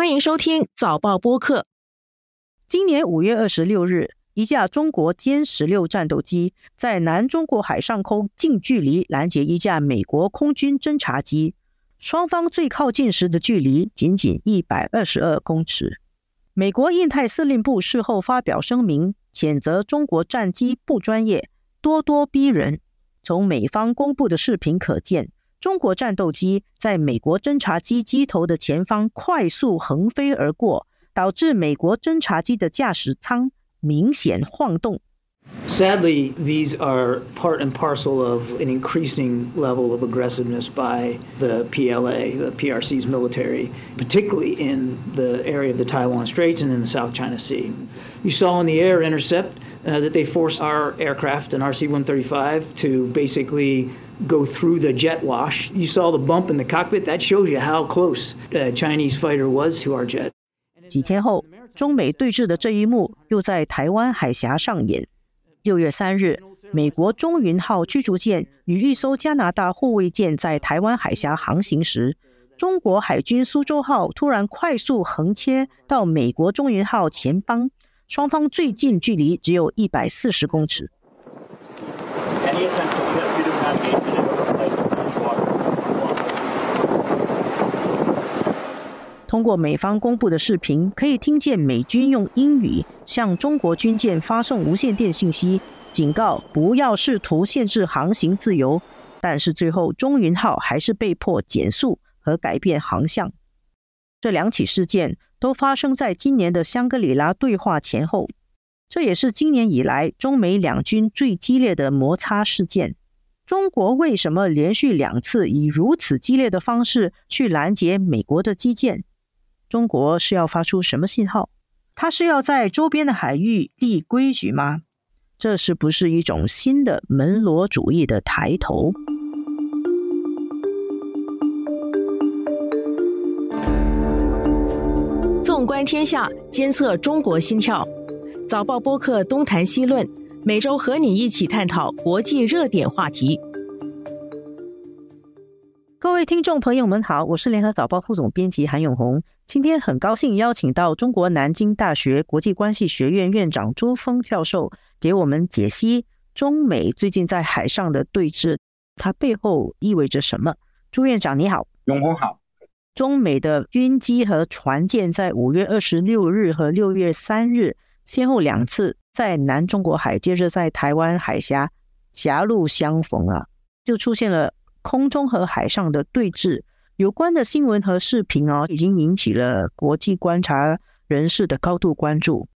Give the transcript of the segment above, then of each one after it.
欢迎收听早报播客。今年五月二十六日，一架中国歼十六战斗机在南中国海上空近距离拦截一架美国空军侦察机，双方最靠近时的距离仅仅一百二十二公尺。美国印太司令部事后发表声明，谴责中国战机不专业、咄咄逼人。从美方公布的视频可见。中国战斗机在美国侦察机机头的前方快速横飞而过，导致美国侦察机的驾驶舱明显晃动。Sadly, these are part and parcel of an increasing level of aggressiveness by the PLA, the PRC's military, particularly in the area of the Taiwan Straits and in the South China Sea. You saw in the air intercept uh, that they forced our aircraft, an RC 135, to basically go through the jet wash. You saw the bump in the cockpit. That shows you how close the Chinese fighter was to our jet. 几天后，中美对峙的这一幕又在台湾海峡上演。六月三日，美国中云号驱逐舰与一艘加拿大护卫舰在台湾海峡航行时，中国海军苏州号突然快速横切到美国中云号前方，双方最近距离只有一百四十公尺。通过美方公布的视频，可以听见美军用英语向中国军舰发送无线电信息，警告不要试图限制航行自由。但是最后，中云号还是被迫减速和改变航向。这两起事件都发生在今年的香格里拉对话前后，这也是今年以来中美两军最激烈的摩擦事件。中国为什么连续两次以如此激烈的方式去拦截美国的基建？中国是要发出什么信号？它是要在周边的海域立规矩吗？这是不是一种新的门罗主义的抬头？纵观天下，监测中国心跳。早报播客东谈西论，每周和你一起探讨国际热点话题。各位听众朋友们好，我是联合早报副总编辑韩永红。今天很高兴邀请到中国南京大学国际关系学院院长朱峰教授，给我们解析中美最近在海上的对峙，它背后意味着什么？朱院长你好，永红好。中美的军机和船舰在五月二十六日和六月三日先后两次在南中国海，接着在台湾海峡狭路相逢啊，就出现了。空中和海上的对峙，有关的新闻和视频哦，已经引起了国际观察人士的高度关注。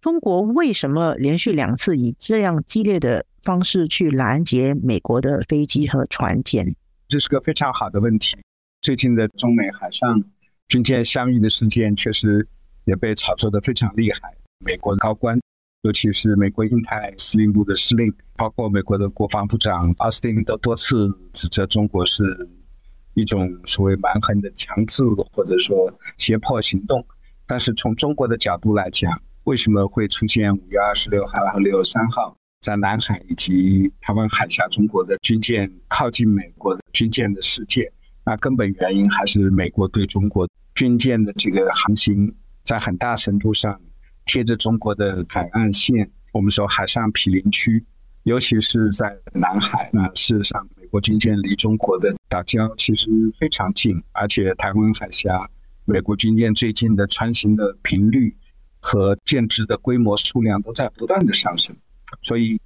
中国为什么连续两次以这样激烈的方式去拦截美国的飞机和船舰？这是个非常好的问题。最近的中美海上军舰相遇的事件，确实也被炒作的非常厉害。美国高官。尤其是美国印太司令部的司令，包括美国的国防部长奥斯汀，都多次指责中国是一种所谓蛮横的强制或者说胁迫行动。但是从中国的角度来讲，为什么会出现五月二十六号和六月三号在南海以及台湾海峡中国的军舰靠近美国的军舰的事件？那根本原因还是美国对中国军舰的这个航行，在很大程度上。贴着中国的海岸线，我们说海上毗邻区，尤其是在南海。那事实上，美国军舰离中国的岛礁其实非常近，而且台湾海峡，美国军舰最近的穿行的频率和舰只的规模数量都在不断的上升。所以，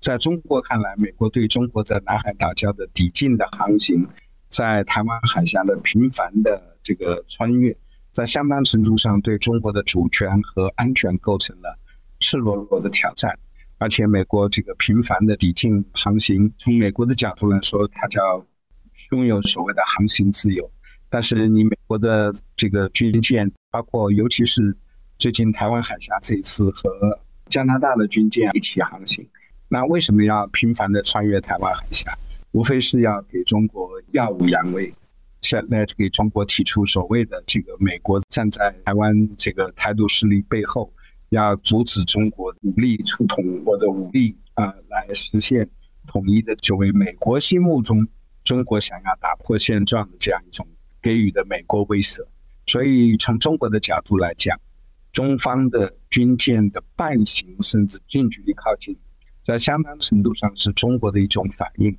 在中国看来，美国对中国在南海岛礁的抵近的航行，在台湾海峡的频繁的这个穿越。在相当程度上对中国的主权和安全构成了赤裸裸的挑战，而且美国这个频繁的抵近航行，从美国的角度来说，它叫拥有所谓的航行自由。但是你美国的这个军舰，包括尤其是最近台湾海峡这一次和加拿大的军舰一起航行，那为什么要频繁的穿越台湾海峡？无非是要给中国耀武扬威。现在就给中国提出所谓的这个美国站在台湾这个台独势力背后，要阻止中国武力触统或者武力啊来实现统一的，作为美国心目中中国想要打破现状的这样一种给予的美国威慑。所以从中国的角度来讲，中方的军舰的伴行甚至近距离靠近，在相当程度上是中国的一种反应。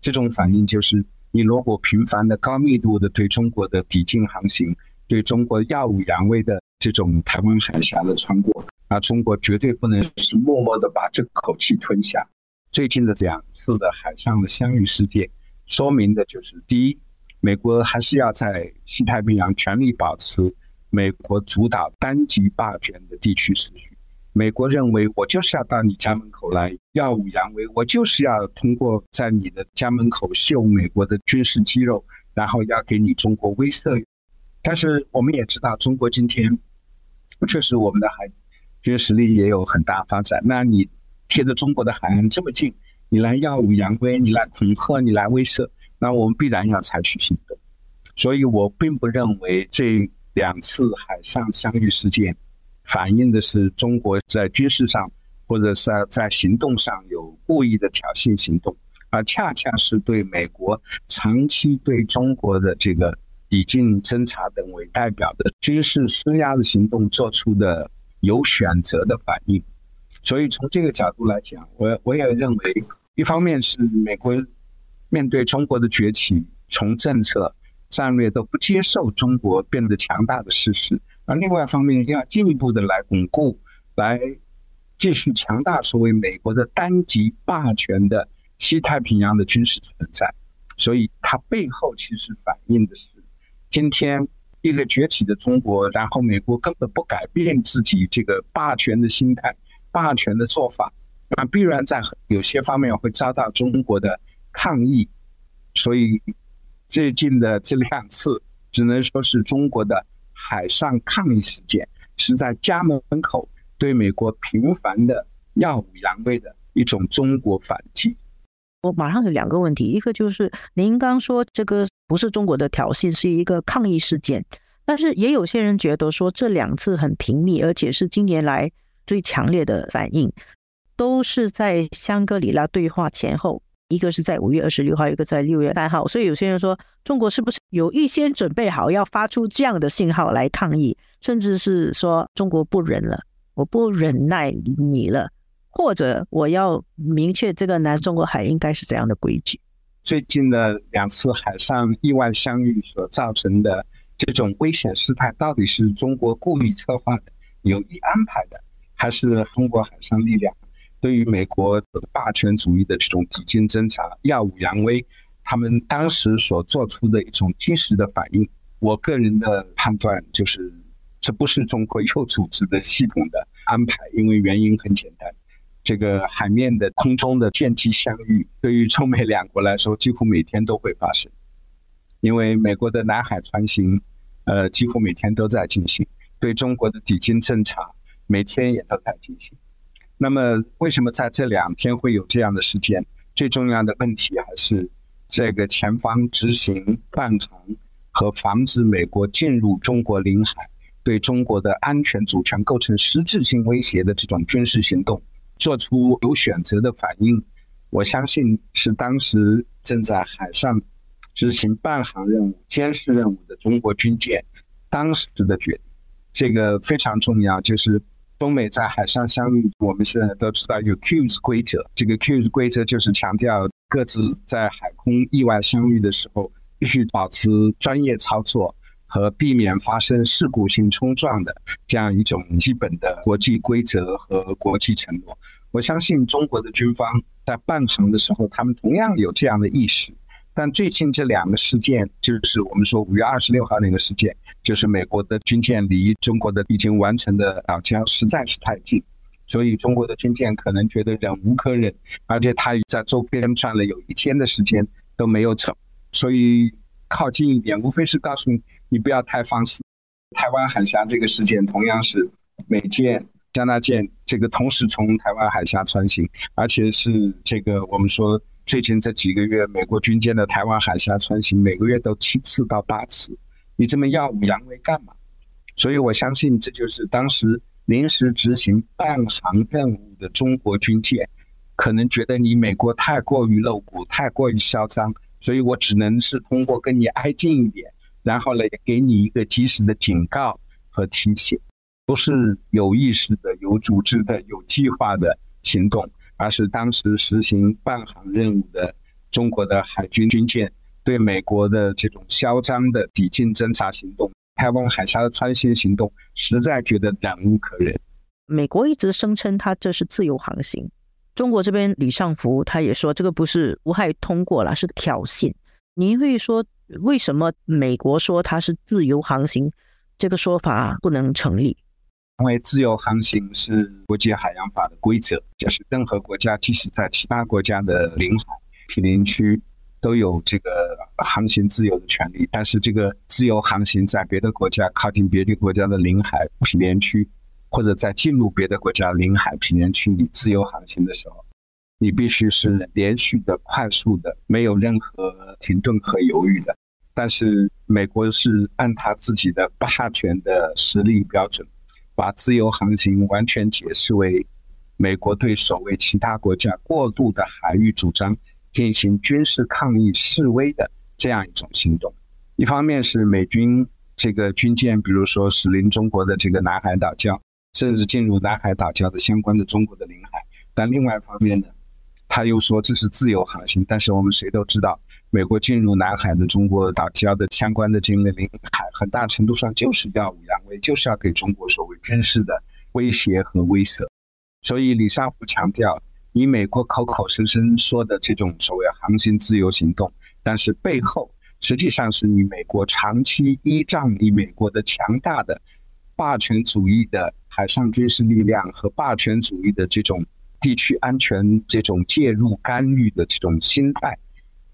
这种反应就是，你如果频繁的、高密度的对中国的抵近航行，对中国耀武扬威的这种台湾海峡的穿过，那中国绝对不能是默默的把这口气吞下。最近的两次的海上的相遇事件，说明的就是：第一，美国还是要在西太平洋全力保持美国主导单极霸权的地区秩序。美国认为，我就是要到你家门口来耀武扬威，我就是要通过在你的家门口秀美国的军事肌肉，然后要给你中国威慑。但是我们也知道，中国今天确实我们的海军实力也有很大发展。那你贴着中国的海岸这么近，你来耀武扬威，你来恐吓，你来威慑，那我们必然要采取行动。所以我并不认为这两次海上相遇事件。反映的是中国在军事上或者是在行动上有故意的挑衅行动，而恰恰是对美国长期对中国的这个抵近侦察等为代表的军事施压的行动做出的有选择的反应。所以从这个角度来讲，我我也认为，一方面是美国面对中国的崛起，从政策、战略都不接受中国变得强大的事实。而另外一方面，要进一步的来巩固、来继续强大所谓美国的单极霸权的西太平洋的军事存在，所以它背后其实反映的是今天一个崛起的中国，然后美国根本不改变自己这个霸权的心态、霸权的做法，那必然在有些方面会遭到中国的抗议，所以最近的这两次只能说是中国的。海上抗议事件是在家门口对美国频繁的耀武扬威的一种中国反击。我马上有两个问题，一个就是您刚说这个不是中国的挑衅，是一个抗议事件，但是也有些人觉得说这两次很频密，而且是近年来最强烈的反应，都是在香格里拉对话前后。一个是在五月二十六号，一个在六月三号，所以有些人说，中国是不是有预先准备好要发出这样的信号来抗议，甚至是说中国不忍了，我不忍耐你了，或者我要明确这个南中国海应该是怎样的规矩？最近的两次海上意外相遇所造成的这种危险事态，到底是中国故意策划的、有意安排的，还是中国海上力量？对于美国霸权主义的这种抵近侦察、耀武扬威，他们当时所做出的一种及时的反应，我个人的判断就是，这不是中国有组织的系统的安排，因为原因很简单，这个海面的空中的舰机相遇，对于中美两国来说，几乎每天都会发生，因为美国的南海船行，呃，几乎每天都在进行，对中国的抵近侦察，每天也都在进行。那么，为什么在这两天会有这样的事件？最重要的问题还是这个前方执行半航和防止美国进入中国领海，对中国的安全主权构成实质性威胁的这种军事行动，做出有选择的反应。我相信是当时正在海上执行伴航任务、监视任务的中国军舰当时的决定。这个非常重要，就是。中美在海上相遇，我们现在都知道有 Qs 规则。这个 Qs 规则就是强调各自在海空意外相遇的时候，必须保持专业操作和避免发生事故性冲撞的这样一种基本的国际规则和国际承诺。我相信中国的军方在办航的时候，他们同样有这样的意识。但最近这两个事件，就是我们说五月二十六号那个事件，就是美国的军舰离中国的已经完成的岛礁实在是太近，所以中国的军舰可能觉得忍无可忍，而且他在周边转了有一天的时间都没有成，所以靠近一点，无非是告诉你你不要太放肆。台湾海峡这个事件同样是美舰、加拿大舰这个同时从台湾海峡穿行，而且是这个我们说。最近这几个月，美国军舰的台湾海峡穿行，每个月都七次到八次。你这么耀武扬威干嘛？所以我相信，这就是当时临时执行半航任务的中国军舰，可能觉得你美国太过于露骨，太过于嚣张，所以我只能是通过跟你挨近一点，然后呢给你一个及时的警告和提醒，不是有意识的、有组织的、有计划的行动，而是当时实行办航任务的中国的海军军舰对美国的这种嚣张的抵近侦察行动、台湾海峡的穿线行动，实在觉得忍无可忍。美国一直声称它这是自由航行，中国这边李尚福他也说这个不是无害通过了，是挑衅。您会说为什么美国说它是自由航行，这个说法不能成立？因为自由航行是国际海洋法的规则，就是任何国家即使在其他国家的领海、毗邻区都有这个航行自由的权利，但是这个自由航行在别的国家靠近别的国家的领海、毗邻区。或者在进入别的国家领海、平原区里自由航行的时候，你必须是连续的、快速的，没有任何停顿和犹豫的。但是美国是按他自己的霸权的实力标准，把自由航行完全解释为美国对所谓其他国家过度的海域主张进行军事抗议示威的这样一种行动。一方面是美军这个军舰，比如说驶临中国的这个南海岛礁。甚至进入南海岛礁的相关的中国的领海，但另外一方面呢，他又说这是自由航行。但是我们谁都知道，美国进入南海的中国岛礁的相关的这个领海，很大程度上就是耀武扬威，就是要给中国所谓军事的威胁和威慑。所以李尚福强调，你美国口口声声说的这种所谓航行自由行动，但是背后实际上是你美国长期依仗你美国的强大的霸权主义的。海上军事力量和霸权主义的这种地区安全、这种介入干预的这种心态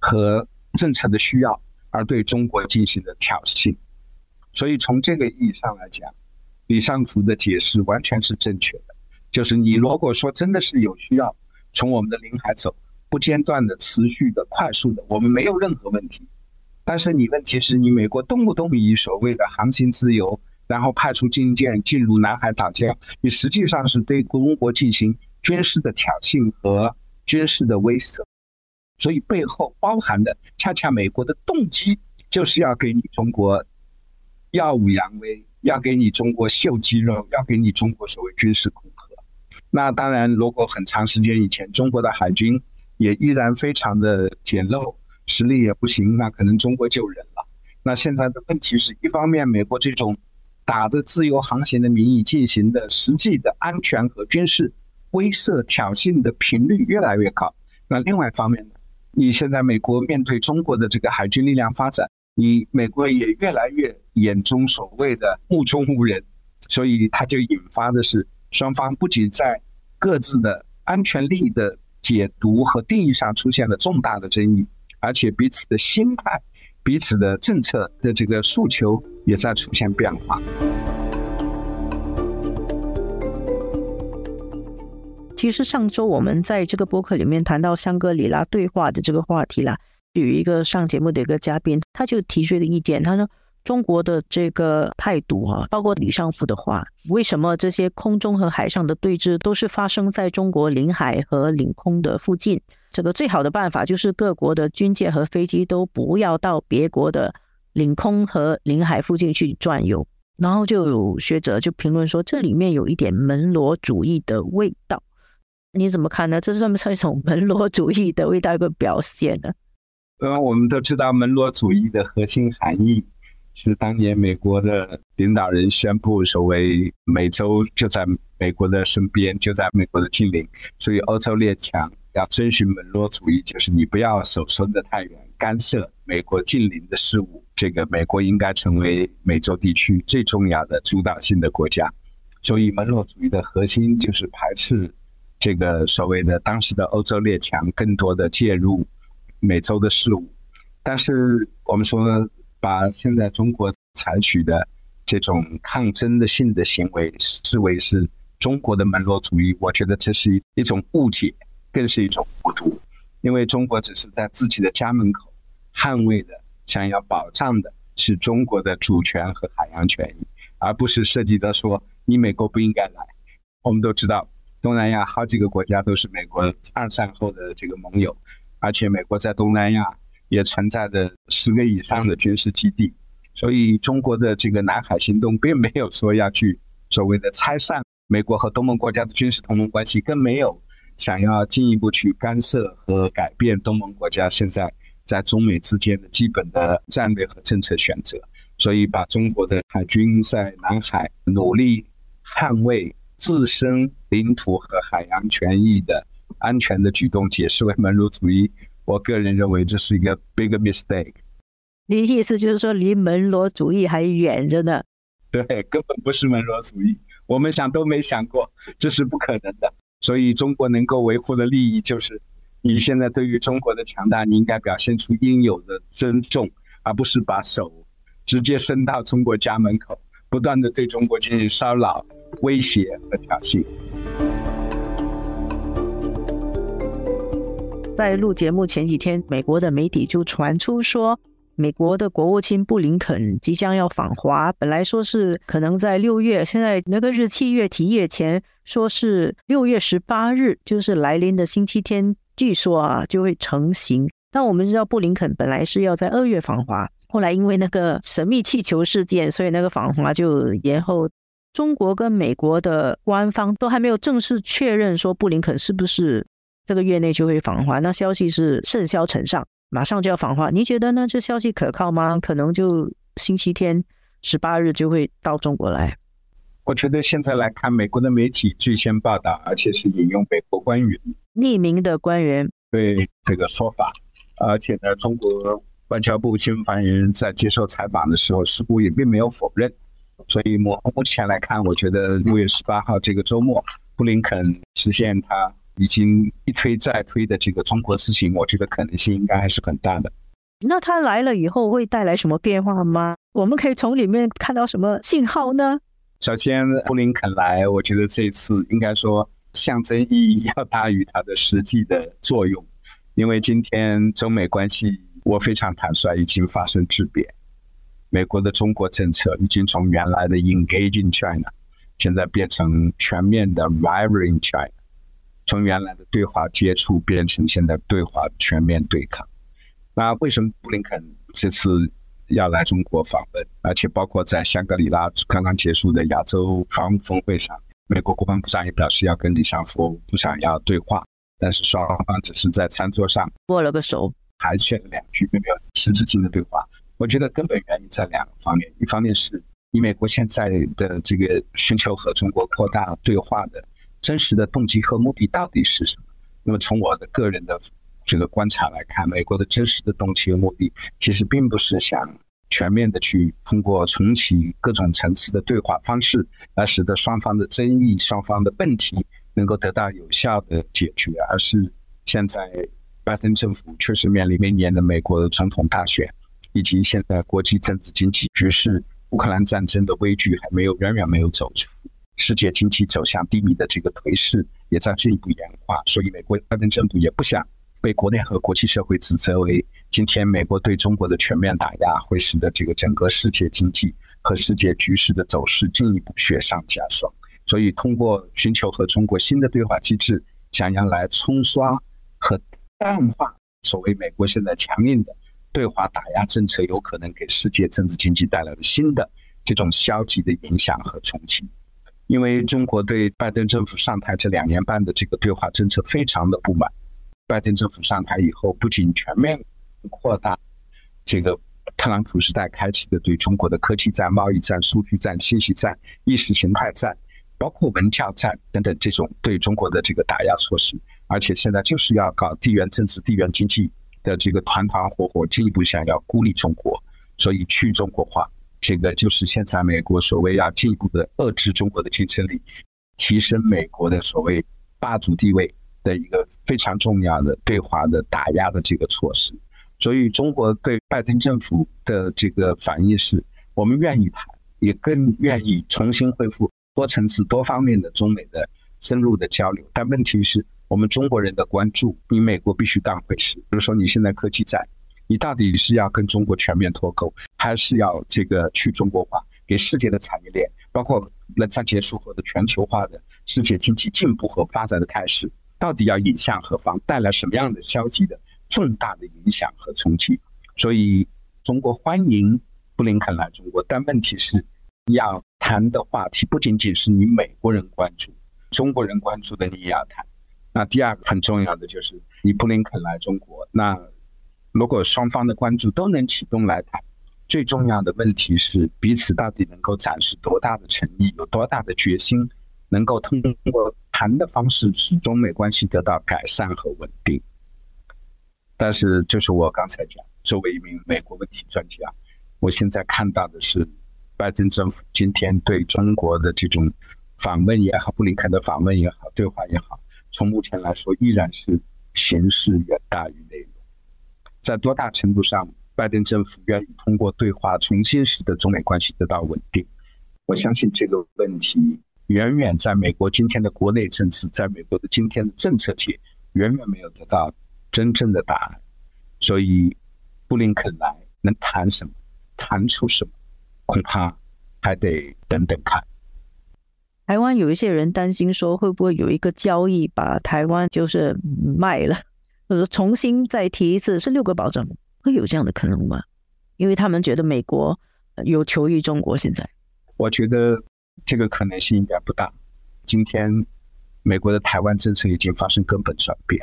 和政策的需要，而对中国进行的挑衅。所以从这个意义上来讲，李尚福的解释完全是正确的。就是你如果说真的是有需要从我们的领海走，不间断的、持续的、快速的，我们没有任何问题。但是你问题是你美国动不动以所谓的航行自由。然后派出军舰进入南海岛礁，你实际上是对中国进行军事的挑衅和军事的威慑，所以背后包含的恰恰美国的动机就是要给你中国耀武扬威，要给你中国秀肌肉，要给你中国所谓军事恐吓。那当然，如果很长时间以前中国的海军也依然非常的简陋，实力也不行，那可能中国就忍了。那现在的问题是一方面，美国这种。打着自由航行的名义进行的实际的安全和军事威慑挑衅的频率越来越高。那另外一方面呢，你现在美国面对中国的这个海军力量发展，你美国也越来越眼中所谓的目中无人，所以它就引发的是双方不仅在各自的安全利益的解读和定义上出现了重大的争议，而且彼此的心态。彼此的政策的这个诉求也在出现变化。其实上周我们在这个播客里面谈到香格里拉对话的这个话题啦，有一个上节目的一个嘉宾，他就提出一个意见，他说中国的这个态度啊，包括李尚福的话，为什么这些空中和海上的对峙都是发生在中国领海和领空的附近？这个最好的办法就是各国的军舰和飞机都不要到别国的领空和领海附近去转悠。然后就有学者就评论说，这里面有一点门罗主义的味道。你怎么看呢？这算不算一种门罗主义的味道一个表现呢？呃，我们都知道门罗主义的核心含义是当年美国的领导人宣布，所谓美洲就在美国的身边，就在美国的近邻，所以欧洲列强。要遵循门罗主义，就是你不要手伸得太远，干涉美国近邻的事务。这个美国应该成为美洲地区最重要的主导性的国家。所以门罗主义的核心就是排斥这个所谓的当时的欧洲列强更多的介入美洲的事务。但是我们说，把现在中国采取的这种抗争的性的行为视为是中国的门罗主义，我觉得这是一种误解。更是一种糊涂，因为中国只是在自己的家门口捍卫的、想要保障的是中国的主权和海洋权益，而不是涉及到说你美国不应该来。我们都知道，东南亚好几个国家都是美国二战后的这个盟友，而且美国在东南亚也存在着十个以上的军事基地，所以中国的这个南海行动并没有说要去所谓的拆散美国和东盟国家的军事同盟关系，更没有想要进一步去干涉和改变东盟国家现在在中美之间的基本的战略和政策选择。所以，把中国的海军在南海努力捍卫自身领土和海洋权益的安全的举动解释为门罗主义，我个人认为这是一个 big mistake。你意思就是说，离门罗主义还远着呢？对，根本不是门罗主义，我们想都没想过，这是不可能的。所以，中国能够维护的利益就是，你现在对于中国的强大，你应该表现出应有的尊重，而不是把手直接伸到中国家门口，不断的对中国进行骚扰、威胁和挑衅。在录节目前几天，美国的媒体就传出说。美国的国务卿布林肯即将要访华，本来说是可能在六月，现在那个日期越提越前，说是六月十八日，就是来临的星期天，据说啊就会成行。但我们知道布林肯本来是要在二月访华，后来因为那个神秘气球事件，所以那个访华就延后。中国跟美国的官方都还没有正式确认说布林肯是不是这个月内就会访华，那消息是甚嚣尘上。马上就要访华，你觉得呢？这消息可靠吗？可能就星期天十八日就会到中国来。我觉得现在来看，美国的媒体最先报道，而且是引用美国官员匿名的官员对这个说法，而且呢，中国外交部新闻发言人在接受采访的时候，似乎也并没有否认。所以目目前来看，我觉得六月十八号这个周末，布林肯实现他。已经一推再推的这个中国之行，我觉得可能性应该还是很大的。那他来了以后会带来什么变化吗？我们可以从里面看到什么信号呢？首先，布林肯来，我觉得这次应该说象征意义要大于它的实际的作用，因为今天中美关系，我非常坦率，已经发生质变。美国的中国政策已经从原来的 engaging China，现在变成全面的 rivaling China。从原来的对华接触变成现在对华全面对抗，那为什么布林肯这次要来中国访问？而且包括在香格里拉刚刚结束的亚洲防务峰会上，美国国防部长也表示要跟李尚福不想要对话，但是双方只是在餐桌上握了个手，寒暄了两句，并没有实质性的对话。我觉得根本原因在两个方面，一方面是以美国现在的这个寻求和中国扩大对话的。真实的动机和目的到底是什么？那么从我的个人的这个观察来看，美国的真实的动机和目的其实并不是想全面的去通过重启各种层次的对话方式，来使得双方的争议、双方的问题能够得到有效的解决，而是现在拜登政府确实面临明年的美国的总统大选，以及现在国际政治经济局势、乌克兰战争的危局还没有远远没有走出。世界经济走向低迷的这个颓势也在进一步演化，所以美国拜登政府也不想被国内和国际社会指责为今天美国对中国的全面打压会使得这个整个世界经济和世界局势的走势进一步雪上加霜。所以，通过寻求和中国新的对话机制，想要来冲刷和淡化所谓美国现在强硬的对华打压政策有可能给世界政治经济带来的新的这种消极的影响和冲击。因为中国对拜登政府上台这两年半的这个对华政策非常的不满，拜登政府上台以后，不仅全面扩大这个特朗普时代开启的对中国的科技战、贸易战、数据战、信息战、意识形态战，包括文教战等等这种对中国的这个打压措施，而且现在就是要搞地缘政治、地缘经济的这个团团伙伙，进一步想要孤立中国，所以去中国化。这个就是现在美国所谓要进一步的遏制中国的竞争力，提升美国的所谓霸主地位的一个非常重要的对华的打压的这个措施。所以，中国对拜登政府的这个反应是：我们愿意谈，也更愿意重新恢复多层次、多方面的中美的深入的交流。但问题是我们中国人的关注，你美国必须当回事。比如说，你现在科技战。你到底是要跟中国全面脱钩，还是要这个去中国化，给世界的产业链，包括冷战结束后的全球化的世界经济进步和发展的态势，到底要引向何方，带来什么样的消极的重大的影响和冲击？所以，中国欢迎布林肯来中国，但问题是，要谈的话题不仅仅是你美国人关注，中国人关注的你也要谈。那第二个很重要的就是你布林肯来中国，那如果双方的关注都能启动来谈，最重要的问题是彼此到底能够展示多大的诚意，有多大的决心，能够通过谈的方式使中美关系得到改善和稳定。但是，就是我刚才讲，作为一名美国问题专家，我现在看到的是，拜登政府今天对中国的这种访问也好，布林肯的访问也好，对话也好，从目前来说依然是形式远大于内容。在多大程度上，拜登政府愿意通过对话重新使得中美关系得到稳定？我相信这个问题远远在美国今天的国内政治，在美国的今天的政策界，远远没有得到。真正的答案，所以布林肯来能谈什么，谈出什么，恐怕还得等等看。台湾有一些人担心说，会不会有一个交易把台湾就是卖了，或者重新再提一次是六个保证，会有这样的可能吗？因为他们觉得美国有求于中国。现在，我觉得这个可能性应该不大。今天美国的台湾政策已经发生根本转变。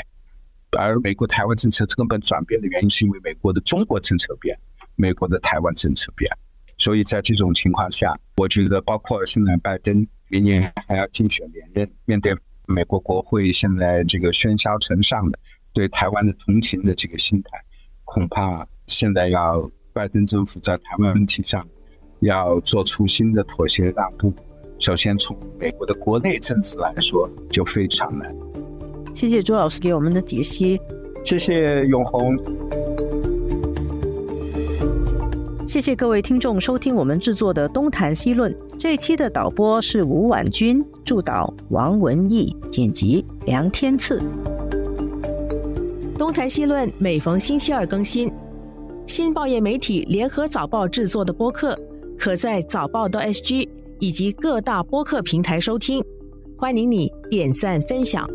而美国台湾政策根本转变的原因，是因为美国的中国政策变，美国的台湾政策变。所以在这种情况下，我觉得包括现在拜登明年还要竞选连任，面对美国国会现在这个喧嚣成上的对台湾的同情的这个心态，恐怕现在要拜登政府在台湾问题上要做出新的妥协让步，首先从美国的国内政治来说就非常难。谢谢朱老师给我们的解析，谢谢永红，谢谢各位听众收听我们制作的《东谈西论》这一期的导播是吴婉君，助导王文义，剪辑梁天赐。《东谈西论》每逢星期二更新，新报业媒体联合早报制作的播客，可在早报的 SG 以及各大播客平台收听，欢迎你点赞分享。